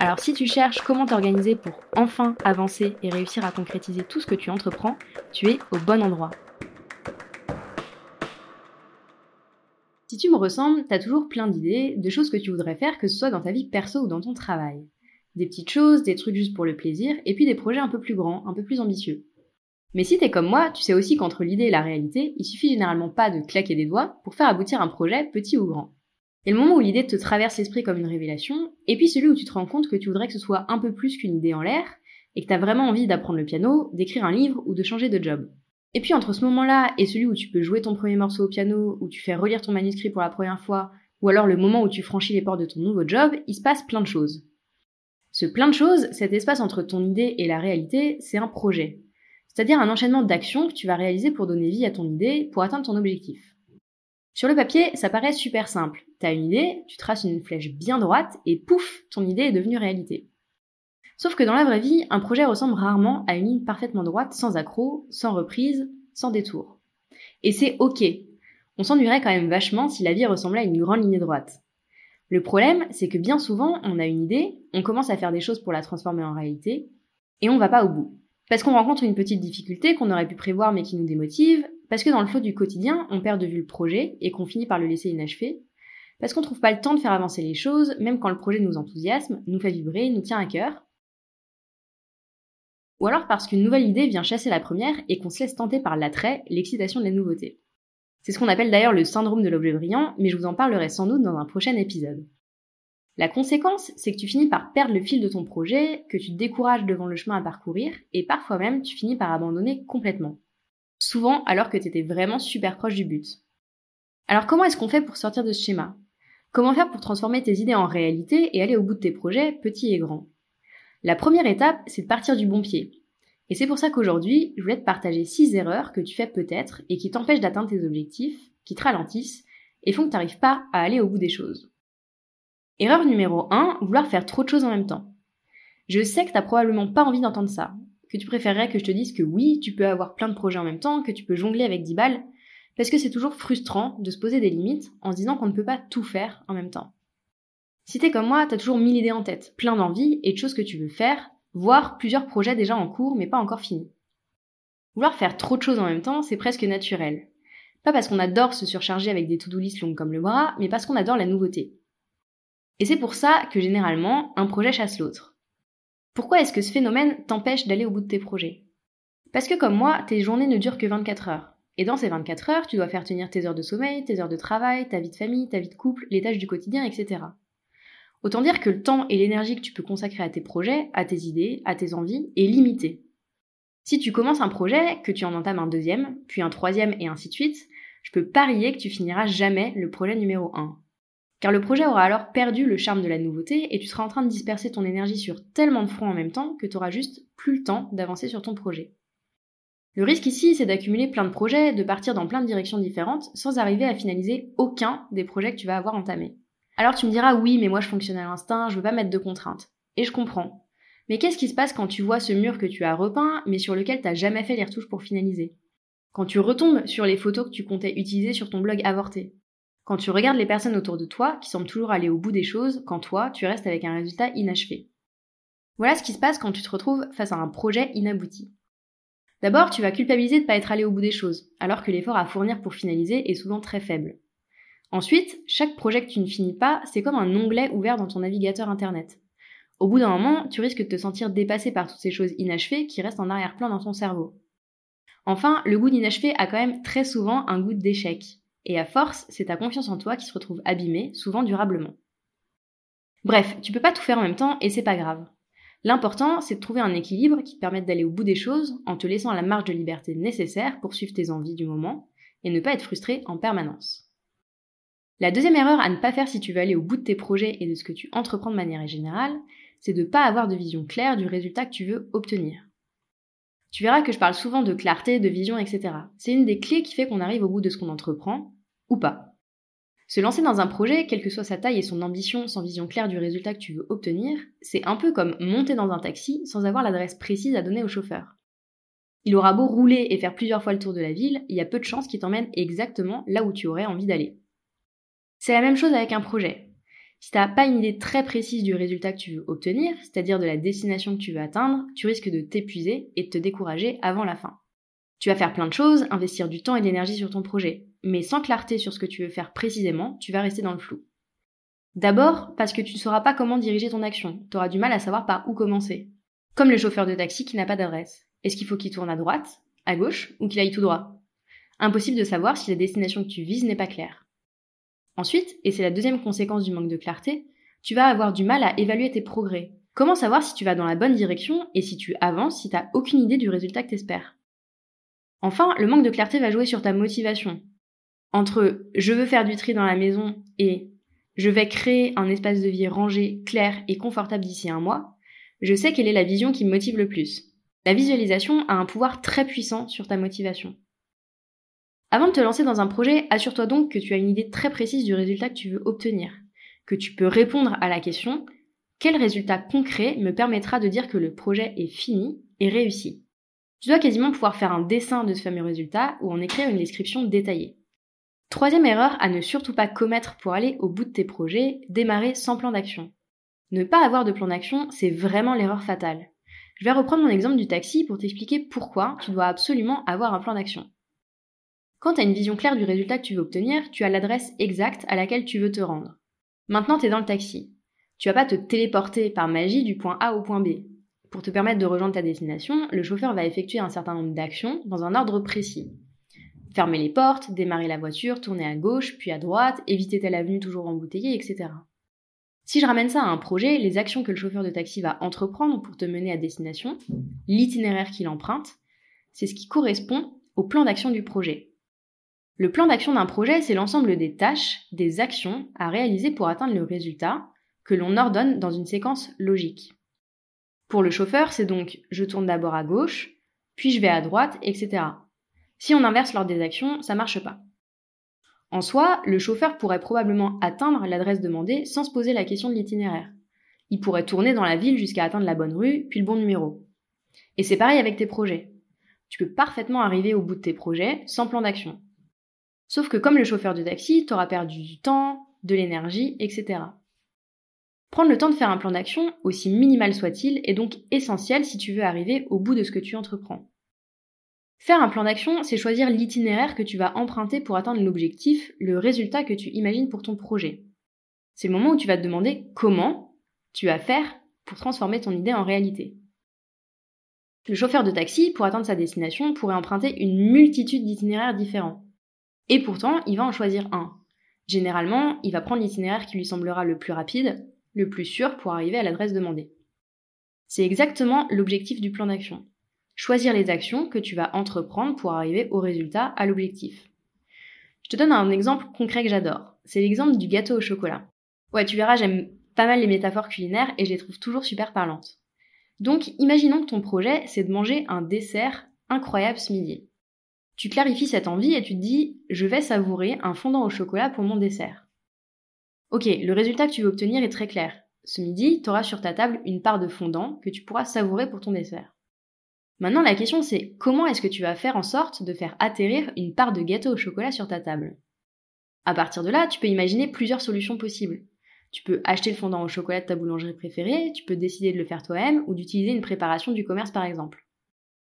Alors si tu cherches comment t'organiser pour enfin avancer et réussir à concrétiser tout ce que tu entreprends, tu es au bon endroit. Si tu me ressembles, t'as toujours plein d'idées, de choses que tu voudrais faire, que ce soit dans ta vie perso ou dans ton travail. Des petites choses, des trucs juste pour le plaisir, et puis des projets un peu plus grands, un peu plus ambitieux. Mais si t'es comme moi, tu sais aussi qu'entre l'idée et la réalité, il suffit généralement pas de claquer des doigts pour faire aboutir un projet, petit ou grand. Et le moment où l'idée te traverse l'esprit comme une révélation, et puis celui où tu te rends compte que tu voudrais que ce soit un peu plus qu'une idée en l'air, et que tu as vraiment envie d'apprendre le piano, d'écrire un livre ou de changer de job. Et puis entre ce moment-là et celui où tu peux jouer ton premier morceau au piano, où tu fais relire ton manuscrit pour la première fois, ou alors le moment où tu franchis les portes de ton nouveau job, il se passe plein de choses. Ce plein de choses, cet espace entre ton idée et la réalité, c'est un projet. C'est-à-dire un enchaînement d'actions que tu vas réaliser pour donner vie à ton idée, pour atteindre ton objectif. Sur le papier, ça paraît super simple. T'as une idée, tu traces une flèche bien droite et pouf, ton idée est devenue réalité. Sauf que dans la vraie vie, un projet ressemble rarement à une ligne parfaitement droite, sans accroc, sans reprise, sans détour. Et c'est ok. On s'ennuierait quand même vachement si la vie ressemblait à une grande ligne droite. Le problème, c'est que bien souvent, on a une idée, on commence à faire des choses pour la transformer en réalité, et on va pas au bout. Parce qu'on rencontre une petite difficulté qu'on aurait pu prévoir mais qui nous démotive, parce que dans le flot du quotidien, on perd de vue le projet et qu'on finit par le laisser inachevé, parce qu'on trouve pas le temps de faire avancer les choses, même quand le projet nous enthousiasme, nous fait vibrer, nous tient à cœur. Ou alors parce qu'une nouvelle idée vient chasser la première et qu'on se laisse tenter par l'attrait, l'excitation de la nouveauté. C'est ce qu'on appelle d'ailleurs le syndrome de l'objet brillant, mais je vous en parlerai sans doute dans un prochain épisode. La conséquence, c'est que tu finis par perdre le fil de ton projet, que tu te décourages devant le chemin à parcourir, et parfois même tu finis par abandonner complètement souvent alors que tu étais vraiment super proche du but. Alors comment est-ce qu'on fait pour sortir de ce schéma? Comment faire pour transformer tes idées en réalité et aller au bout de tes projets, petits et grands? La première étape, c'est de partir du bon pied. Et c'est pour ça qu'aujourd'hui, je voulais te partager 6 erreurs que tu fais peut-être et qui t'empêchent d'atteindre tes objectifs, qui te ralentissent et font que tu n'arrives pas à aller au bout des choses. Erreur numéro 1, vouloir faire trop de choses en même temps. Je sais que t'as probablement pas envie d'entendre ça, que tu préférerais que je te dise que oui, tu peux avoir plein de projets en même temps, que tu peux jongler avec 10 balles, parce que c'est toujours frustrant de se poser des limites en se disant qu'on ne peut pas tout faire en même temps. Si t'es comme moi, t'as toujours mille idées en tête, plein d'envies et de choses que tu veux faire, voire plusieurs projets déjà en cours mais pas encore finis. Vouloir faire trop de choses en même temps, c'est presque naturel. Pas parce qu'on adore se surcharger avec des to-do list longues comme le bras, mais parce qu'on adore la nouveauté. Et c'est pour ça que généralement, un projet chasse l'autre. Pourquoi est-ce que ce phénomène t'empêche d'aller au bout de tes projets? Parce que comme moi, tes journées ne durent que 24 heures. Et dans ces 24 heures, tu dois faire tenir tes heures de sommeil, tes heures de travail, ta vie de famille, ta vie de couple, les tâches du quotidien, etc. Autant dire que le temps et l'énergie que tu peux consacrer à tes projets, à tes idées, à tes envies est limité. Si tu commences un projet, que tu en entames un deuxième, puis un troisième et ainsi de suite, je peux parier que tu finiras jamais le projet numéro 1 car le projet aura alors perdu le charme de la nouveauté et tu seras en train de disperser ton énergie sur tellement de fronts en même temps que tu auras juste plus le temps d'avancer sur ton projet. Le risque ici, c'est d'accumuler plein de projets, de partir dans plein de directions différentes sans arriver à finaliser aucun des projets que tu vas avoir entamés. Alors tu me diras oui, mais moi je fonctionne à l'instinct, je veux pas mettre de contraintes. Et je comprends. Mais qu'est-ce qui se passe quand tu vois ce mur que tu as repeint, mais sur lequel t'as jamais fait les retouches pour finaliser? Quand tu retombes sur les photos que tu comptais utiliser sur ton blog avorté? Quand tu regardes les personnes autour de toi qui semblent toujours aller au bout des choses, quand toi, tu restes avec un résultat inachevé. Voilà ce qui se passe quand tu te retrouves face à un projet inabouti. D'abord, tu vas culpabiliser de ne pas être allé au bout des choses, alors que l'effort à fournir pour finaliser est souvent très faible. Ensuite, chaque projet que tu ne finis pas, c'est comme un onglet ouvert dans ton navigateur internet. Au bout d'un moment, tu risques de te sentir dépassé par toutes ces choses inachevées qui restent en arrière-plan dans ton cerveau. Enfin, le goût d'inachevé a quand même très souvent un goût d'échec. Et à force, c'est ta confiance en toi qui se retrouve abîmée, souvent durablement. Bref, tu peux pas tout faire en même temps et c'est pas grave. L'important, c'est de trouver un équilibre qui te permette d'aller au bout des choses en te laissant la marge de liberté nécessaire pour suivre tes envies du moment et ne pas être frustré en permanence. La deuxième erreur à ne pas faire si tu veux aller au bout de tes projets et de ce que tu entreprends de manière générale, c'est de ne pas avoir de vision claire du résultat que tu veux obtenir. Tu verras que je parle souvent de clarté, de vision, etc. C'est une des clés qui fait qu'on arrive au bout de ce qu'on entreprend, ou pas. Se lancer dans un projet, quelle que soit sa taille et son ambition, sans vision claire du résultat que tu veux obtenir, c'est un peu comme monter dans un taxi sans avoir l'adresse précise à donner au chauffeur. Il aura beau rouler et faire plusieurs fois le tour de la ville, il y a peu de chances qu'il t'emmène exactement là où tu aurais envie d'aller. C'est la même chose avec un projet. Si tu n'as pas une idée très précise du résultat que tu veux obtenir, c'est-à-dire de la destination que tu veux atteindre, tu risques de t'épuiser et de te décourager avant la fin. Tu vas faire plein de choses, investir du temps et de l'énergie sur ton projet, mais sans clarté sur ce que tu veux faire précisément, tu vas rester dans le flou. D'abord, parce que tu ne sauras pas comment diriger ton action, tu auras du mal à savoir par où commencer. Comme le chauffeur de taxi qui n'a pas d'adresse. Est-ce qu'il faut qu'il tourne à droite, à gauche, ou qu'il aille tout droit? Impossible de savoir si la destination que tu vises n'est pas claire. Ensuite, et c'est la deuxième conséquence du manque de clarté, tu vas avoir du mal à évaluer tes progrès. Comment savoir si tu vas dans la bonne direction et si tu avances si tu n'as aucune idée du résultat que tu espères Enfin, le manque de clarté va jouer sur ta motivation. Entre je veux faire du tri dans la maison et je vais créer un espace de vie rangé, clair et confortable d'ici un mois, je sais quelle est la vision qui me motive le plus. La visualisation a un pouvoir très puissant sur ta motivation. Avant de te lancer dans un projet, assure-toi donc que tu as une idée très précise du résultat que tu veux obtenir, que tu peux répondre à la question quel résultat concret me permettra de dire que le projet est fini et réussi? Tu dois quasiment pouvoir faire un dessin de ce fameux résultat ou en écrire une description détaillée. Troisième erreur à ne surtout pas commettre pour aller au bout de tes projets, démarrer sans plan d'action. Ne pas avoir de plan d'action, c'est vraiment l'erreur fatale. Je vais reprendre mon exemple du taxi pour t'expliquer pourquoi tu dois absolument avoir un plan d'action. Quand tu as une vision claire du résultat que tu veux obtenir, tu as l'adresse exacte à laquelle tu veux te rendre. Maintenant, tu es dans le taxi. Tu vas pas te téléporter par magie du point A au point B. Pour te permettre de rejoindre ta destination, le chauffeur va effectuer un certain nombre d'actions dans un ordre précis. Fermer les portes, démarrer la voiture, tourner à gauche, puis à droite, éviter telle avenue toujours embouteillée, etc. Si je ramène ça à un projet, les actions que le chauffeur de taxi va entreprendre pour te mener à destination, l'itinéraire qu'il emprunte, c'est ce qui correspond au plan d'action du projet. Le plan d'action d'un projet, c'est l'ensemble des tâches, des actions à réaliser pour atteindre le résultat que l'on ordonne dans une séquence logique. Pour le chauffeur, c'est donc je tourne d'abord à gauche, puis je vais à droite, etc. Si on inverse l'ordre des actions, ça marche pas. En soi, le chauffeur pourrait probablement atteindre l'adresse demandée sans se poser la question de l'itinéraire. Il pourrait tourner dans la ville jusqu'à atteindre la bonne rue, puis le bon numéro. Et c'est pareil avec tes projets. Tu peux parfaitement arriver au bout de tes projets sans plan d'action. Sauf que comme le chauffeur de taxi, tu auras perdu du temps, de l'énergie, etc. Prendre le temps de faire un plan d'action, aussi minimal soit-il, est donc essentiel si tu veux arriver au bout de ce que tu entreprends. Faire un plan d'action, c'est choisir l'itinéraire que tu vas emprunter pour atteindre l'objectif, le résultat que tu imagines pour ton projet. C'est le moment où tu vas te demander comment tu vas faire pour transformer ton idée en réalité. Le chauffeur de taxi, pour atteindre sa destination, pourrait emprunter une multitude d'itinéraires différents. Et pourtant, il va en choisir un. Généralement, il va prendre l'itinéraire qui lui semblera le plus rapide, le plus sûr pour arriver à l'adresse demandée. C'est exactement l'objectif du plan d'action choisir les actions que tu vas entreprendre pour arriver au résultat, à l'objectif. Je te donne un exemple concret que j'adore. C'est l'exemple du gâteau au chocolat. Ouais, tu verras, j'aime pas mal les métaphores culinaires et je les trouve toujours super parlantes. Donc, imaginons que ton projet, c'est de manger un dessert incroyable ce midi. Tu clarifies cette envie et tu te dis, je vais savourer un fondant au chocolat pour mon dessert. Ok, le résultat que tu veux obtenir est très clair. Ce midi, tu auras sur ta table une part de fondant que tu pourras savourer pour ton dessert. Maintenant, la question c'est comment est-ce que tu vas faire en sorte de faire atterrir une part de gâteau au chocolat sur ta table? À partir de là, tu peux imaginer plusieurs solutions possibles. Tu peux acheter le fondant au chocolat de ta boulangerie préférée, tu peux décider de le faire toi-même ou d'utiliser une préparation du commerce par exemple.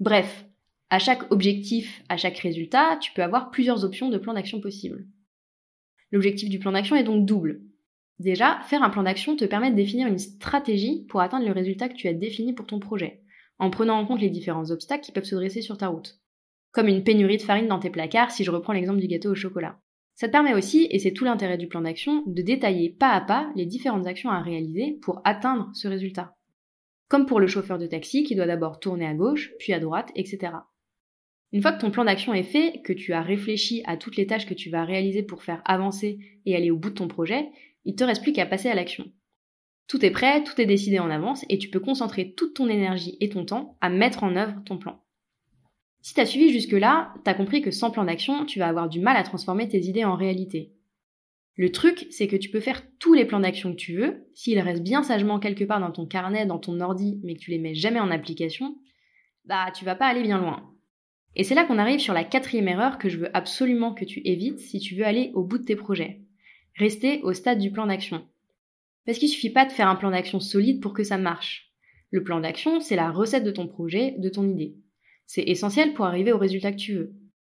Bref, à chaque objectif, à chaque résultat, tu peux avoir plusieurs options de plan d'action possibles. L'objectif du plan d'action est donc double. Déjà, faire un plan d'action te permet de définir une stratégie pour atteindre le résultat que tu as défini pour ton projet en prenant en compte les différents obstacles qui peuvent se dresser sur ta route. Comme une pénurie de farine dans tes placards si je reprends l'exemple du gâteau au chocolat. Ça te permet aussi, et c'est tout l'intérêt du plan d'action, de détailler pas à pas les différentes actions à réaliser pour atteindre ce résultat. Comme pour le chauffeur de taxi qui doit d'abord tourner à gauche, puis à droite, etc. Une fois que ton plan d'action est fait, que tu as réfléchi à toutes les tâches que tu vas réaliser pour faire avancer et aller au bout de ton projet, il te reste plus qu'à passer à l'action. Tout est prêt, tout est décidé en avance et tu peux concentrer toute ton énergie et ton temps à mettre en œuvre ton plan. Si t'as suivi jusque-là, t'as compris que sans plan d'action, tu vas avoir du mal à transformer tes idées en réalité. Le truc, c'est que tu peux faire tous les plans d'action que tu veux, s'ils restent bien sagement quelque part dans ton carnet, dans ton ordi, mais que tu les mets jamais en application, bah tu vas pas aller bien loin. Et c'est là qu'on arrive sur la quatrième erreur que je veux absolument que tu évites si tu veux aller au bout de tes projets. Rester au stade du plan d'action. Parce qu'il suffit pas de faire un plan d'action solide pour que ça marche. Le plan d'action, c'est la recette de ton projet, de ton idée. C'est essentiel pour arriver au résultat que tu veux.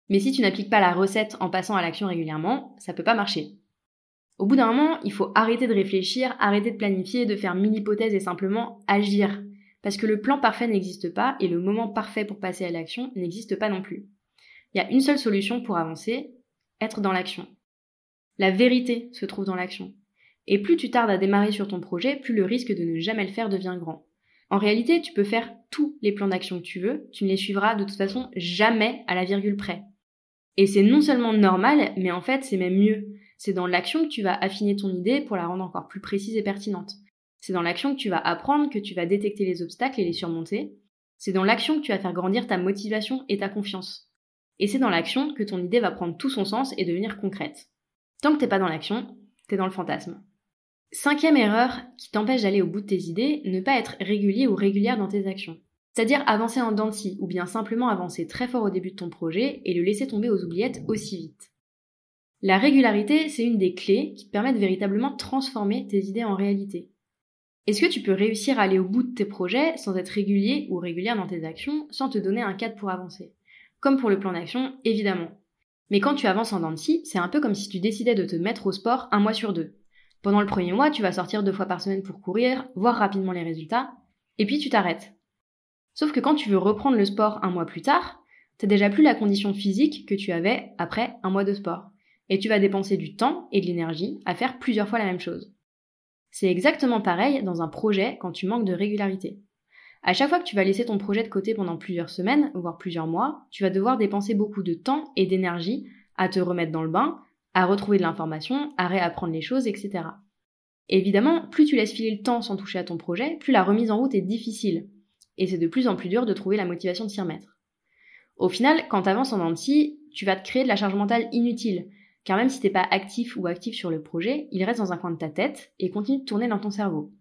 Mais si tu n'appliques pas la recette en passant à l'action régulièrement, ça peut pas marcher. Au bout d'un moment, il faut arrêter de réfléchir, arrêter de planifier, de faire mille hypothèses et simplement agir. Parce que le plan parfait n'existe pas et le moment parfait pour passer à l'action n'existe pas non plus. Il y a une seule solution pour avancer, être dans l'action. La vérité se trouve dans l'action. Et plus tu tardes à démarrer sur ton projet, plus le risque de ne jamais le faire devient grand. En réalité, tu peux faire tous les plans d'action que tu veux, tu ne les suivras de toute façon jamais à la virgule près. Et c'est non seulement normal, mais en fait c'est même mieux. C'est dans l'action que tu vas affiner ton idée pour la rendre encore plus précise et pertinente. C'est dans l'action que tu vas apprendre, que tu vas détecter les obstacles et les surmonter. C'est dans l'action que tu vas faire grandir ta motivation et ta confiance. Et c'est dans l'action que ton idée va prendre tout son sens et devenir concrète. Tant que t'es pas dans l'action, t'es dans le fantasme. Cinquième erreur qui t'empêche d'aller au bout de tes idées, ne pas être régulier ou régulière dans tes actions. C'est-à-dire avancer en dents ou bien simplement avancer très fort au début de ton projet et le laisser tomber aux oubliettes aussi vite. La régularité, c'est une des clés qui te permettent véritablement de transformer tes idées en réalité. Est-ce que tu peux réussir à aller au bout de tes projets sans être régulier ou régulière dans tes actions, sans te donner un cadre pour avancer? Comme pour le plan d'action, évidemment. Mais quand tu avances en dents c'est un peu comme si tu décidais de te mettre au sport un mois sur deux. Pendant le premier mois, tu vas sortir deux fois par semaine pour courir, voir rapidement les résultats, et puis tu t'arrêtes. Sauf que quand tu veux reprendre le sport un mois plus tard, t'as déjà plus la condition physique que tu avais après un mois de sport et tu vas dépenser du temps et de l'énergie à faire plusieurs fois la même chose. C'est exactement pareil dans un projet quand tu manques de régularité. À chaque fois que tu vas laisser ton projet de côté pendant plusieurs semaines, voire plusieurs mois, tu vas devoir dépenser beaucoup de temps et d'énergie à te remettre dans le bain, à retrouver de l'information, à réapprendre les choses, etc. évidemment, plus tu laisses filer le temps sans toucher à ton projet, plus la remise en route est difficile. Et c'est de plus en plus dur de trouver la motivation de s'y remettre. Au final, quand tu avances en anti, tu vas te créer de la charge mentale inutile, car même si t'es pas actif ou actif sur le projet, il reste dans un coin de ta tête et continue de tourner dans ton cerveau.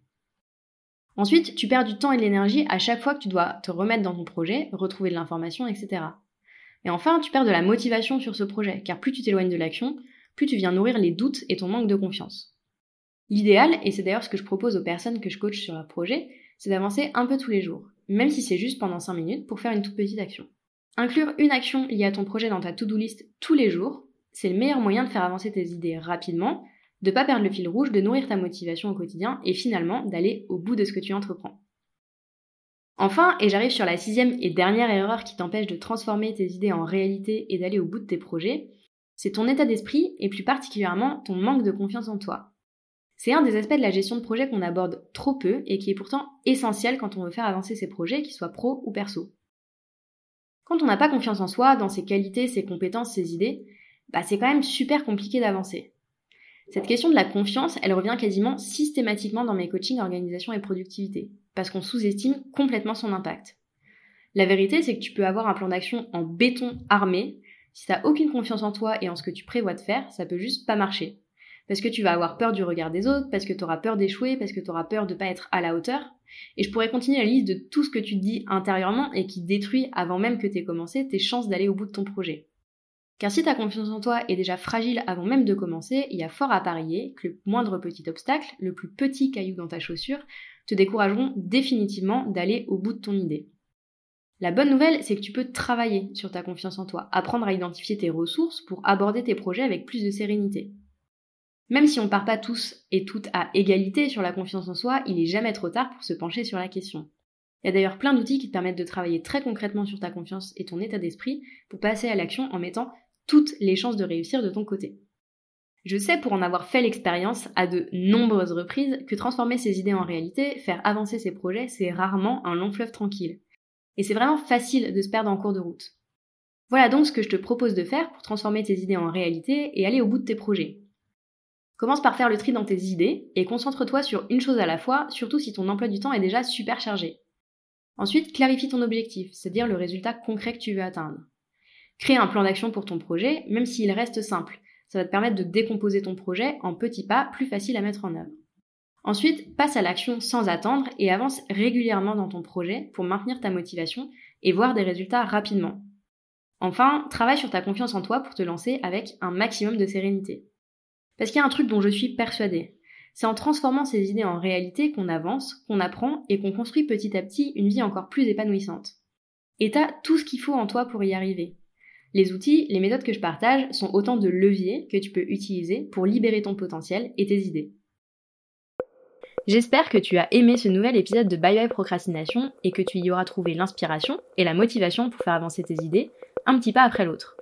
Ensuite, tu perds du temps et de l'énergie à chaque fois que tu dois te remettre dans ton projet, retrouver de l'information, etc. Et enfin, tu perds de la motivation sur ce projet, car plus tu t'éloignes de l'action, plus tu viens nourrir les doutes et ton manque de confiance. L'idéal, et c'est d'ailleurs ce que je propose aux personnes que je coach sur leur projet, c'est d'avancer un peu tous les jours, même si c'est juste pendant 5 minutes pour faire une toute petite action. Inclure une action liée à ton projet dans ta to-do list tous les jours c'est le meilleur moyen de faire avancer tes idées rapidement, de pas perdre le fil rouge, de nourrir ta motivation au quotidien et finalement d'aller au bout de ce que tu entreprends. Enfin, et j'arrive sur la sixième et dernière erreur qui t'empêche de transformer tes idées en réalité et d'aller au bout de tes projets, c'est ton état d'esprit et plus particulièrement ton manque de confiance en toi. C'est un des aspects de la gestion de projet qu'on aborde trop peu et qui est pourtant essentiel quand on veut faire avancer ses projets, qu'ils soient pro ou perso. Quand on n'a pas confiance en soi, dans ses qualités, ses compétences, ses idées, bah, c'est quand même super compliqué d'avancer. Cette question de la confiance, elle revient quasiment systématiquement dans mes coachings organisation et productivité, parce qu'on sous-estime complètement son impact. La vérité, c'est que tu peux avoir un plan d'action en béton armé, si t'as aucune confiance en toi et en ce que tu prévois de faire, ça peut juste pas marcher. Parce que tu vas avoir peur du regard des autres, parce que tu auras peur d'échouer, parce que tu auras peur de pas être à la hauteur. Et je pourrais continuer la liste de tout ce que tu te dis intérieurement et qui détruit avant même que aies commencé tes chances d'aller au bout de ton projet. Car si ta confiance en toi est déjà fragile avant même de commencer, il y a fort à parier que le moindre petit obstacle, le plus petit caillou dans ta chaussure, te décourageront définitivement d'aller au bout de ton idée. La bonne nouvelle, c'est que tu peux travailler sur ta confiance en toi, apprendre à identifier tes ressources pour aborder tes projets avec plus de sérénité. Même si on ne part pas tous et toutes à égalité sur la confiance en soi, il est jamais trop tard pour se pencher sur la question. Il y a d'ailleurs plein d'outils qui te permettent de travailler très concrètement sur ta confiance et ton état d'esprit pour passer à l'action en mettant toutes les chances de réussir de ton côté. Je sais pour en avoir fait l'expérience à de nombreuses reprises que transformer ses idées en réalité, faire avancer ses projets, c'est rarement un long fleuve tranquille. Et c'est vraiment facile de se perdre en cours de route. Voilà donc ce que je te propose de faire pour transformer tes idées en réalité et aller au bout de tes projets. Commence par faire le tri dans tes idées et concentre-toi sur une chose à la fois, surtout si ton emploi du temps est déjà super chargé. Ensuite, clarifie ton objectif, c'est-à-dire le résultat concret que tu veux atteindre. Crée un plan d'action pour ton projet, même s'il reste simple. Ça va te permettre de décomposer ton projet en petits pas plus faciles à mettre en œuvre. Ensuite, passe à l'action sans attendre et avance régulièrement dans ton projet pour maintenir ta motivation et voir des résultats rapidement. Enfin, travaille sur ta confiance en toi pour te lancer avec un maximum de sérénité. Parce qu'il y a un truc dont je suis persuadée. C'est en transformant ces idées en réalité qu'on avance, qu'on apprend et qu'on construit petit à petit une vie encore plus épanouissante. Et t'as tout ce qu'il faut en toi pour y arriver. Les outils, les méthodes que je partage sont autant de leviers que tu peux utiliser pour libérer ton potentiel et tes idées. J'espère que tu as aimé ce nouvel épisode de Bye Bye Procrastination et que tu y auras trouvé l'inspiration et la motivation pour faire avancer tes idées un petit pas après l'autre.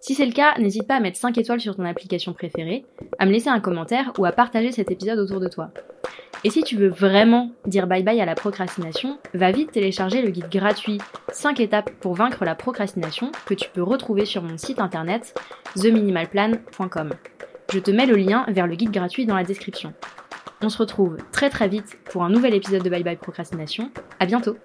Si c'est le cas, n'hésite pas à mettre 5 étoiles sur ton application préférée, à me laisser un commentaire ou à partager cet épisode autour de toi. Et si tu veux vraiment dire bye bye à la procrastination, va vite télécharger le guide gratuit 5 étapes pour vaincre la procrastination que tu peux retrouver sur mon site internet theminimalplan.com. Je te mets le lien vers le guide gratuit dans la description. On se retrouve très très vite pour un nouvel épisode de Bye Bye Procrastination. À bientôt!